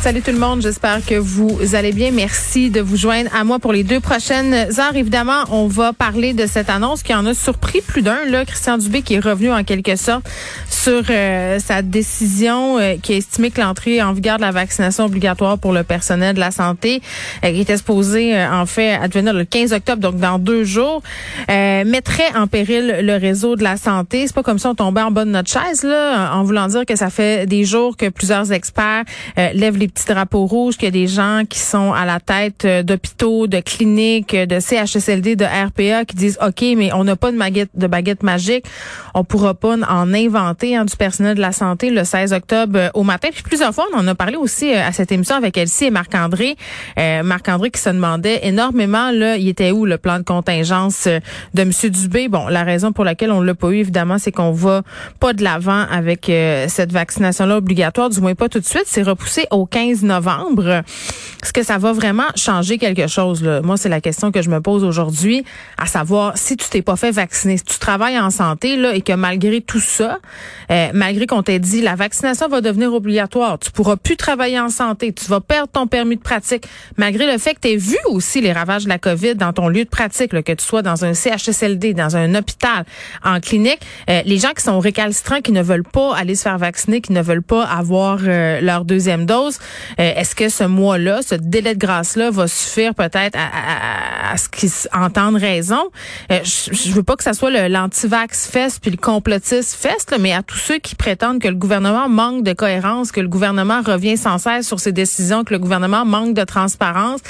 Salut tout le monde, j'espère que vous allez bien. Merci de vous joindre à moi pour les deux prochaines heures. Évidemment, on va parler de cette annonce qui en a surpris plus d'un. Là, Christian Dubé qui est revenu en quelque sorte sur euh, sa décision euh, qui a estimé que l'entrée en vigueur de la vaccination obligatoire pour le personnel de la santé, euh, qui était supposée en fait advenir le 15 octobre, donc dans deux jours, mettrait en péril le réseau de la santé. C'est pas comme ça on tombait en bas de notre chaise là, en voulant dire que ça fait des jours que plusieurs experts lèvent les petits drapeaux rouges, qu'il y a des gens qui sont à la tête d'hôpitaux, de cliniques, de CHSLD, de RPA qui disent OK, mais on n'a pas de baguette, de baguette magique, on pourra pas en inventer du personnel de la santé le 16 octobre euh, au matin. Puis plusieurs fois, on en a parlé aussi euh, à cette émission avec Elsie et Marc-André. Euh, Marc-André qui se demandait énormément, là, il était où le plan de contingence de M. Dubé? Bon, la raison pour laquelle on l'a pas eu, évidemment, c'est qu'on va pas de l'avant avec cette vaccination-là obligatoire, du moins pas tout de suite. C'est repoussé au 15 novembre. Est-ce que ça va vraiment changer quelque chose? Là? Moi, c'est la question que je me pose aujourd'hui, à savoir si tu t'es pas fait vacciner, si tu travailles en santé là, et que malgré tout ça, euh, malgré qu'on t'ait dit la vaccination va devenir obligatoire, tu pourras plus travailler en santé, tu vas perdre ton permis de pratique, malgré le fait que tu aies vu aussi les ravages de la COVID dans ton lieu de pratique, que tu sois dans un CHSLD, dans un hôpital, en clinique, euh, les gens qui sont récalcitrants, qui ne veulent pas aller se faire vacciner, qui ne veulent pas avoir euh, leur deuxième dose, est-ce que ce mois-là, ce délai de grâce-là va suffire peut-être à, ce qu'ils entendent raison? je, je veux pas que ça soit l'anti-vax fest puis le complotiste fest, mais à tous ceux qui prétendent que le gouvernement manque de cohérence, que le gouvernement revient sans cesse sur ses décisions, que le gouvernement manque de transparence.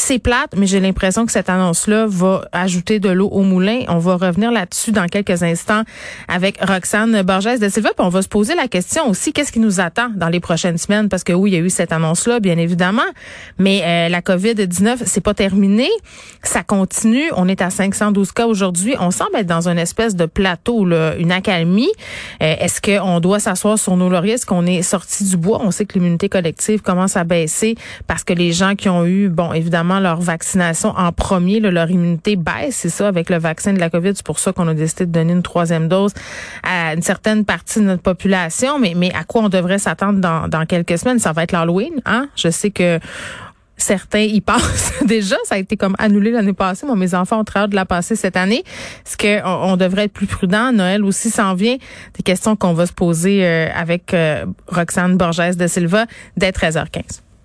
C'est plate, mais j'ai l'impression que cette annonce-là va ajouter de l'eau au moulin. On va revenir là-dessus dans quelques instants avec Roxane Borges de Silva. Puis on va se poser la question aussi, qu'est-ce qui nous attend dans les prochaines semaines? Parce que oui, il y a eu cette annonce-là, bien évidemment, mais euh, la COVID-19, c'est pas terminé. Ça continue. On est à 512 cas aujourd'hui. On semble être dans une espèce de plateau, là, une accalmie. Euh, est-ce qu'on doit s'asseoir sur nos lauriers? Est-ce qu'on est sorti du bois? On sait que l'immunité collective commence à baisser parce que les gens qui ont eu, bon, évidemment, leur vaccination en premier, leur immunité baisse. C'est ça avec le vaccin de la COVID. C'est pour ça qu'on a décidé de donner une troisième dose à une certaine partie de notre population. Mais, mais à quoi on devrait s'attendre dans, dans quelques semaines? Ça va être l'Halloween. Hein? Je sais que certains y passent déjà. Ça a été comme annulé l'année passée. Moi, mes enfants ont très hâte de la passer cette année. Est-ce qu'on on devrait être plus prudent? Noël aussi s'en vient. Des questions qu'on va se poser euh, avec euh, Roxane Borges de Silva dès 13h15.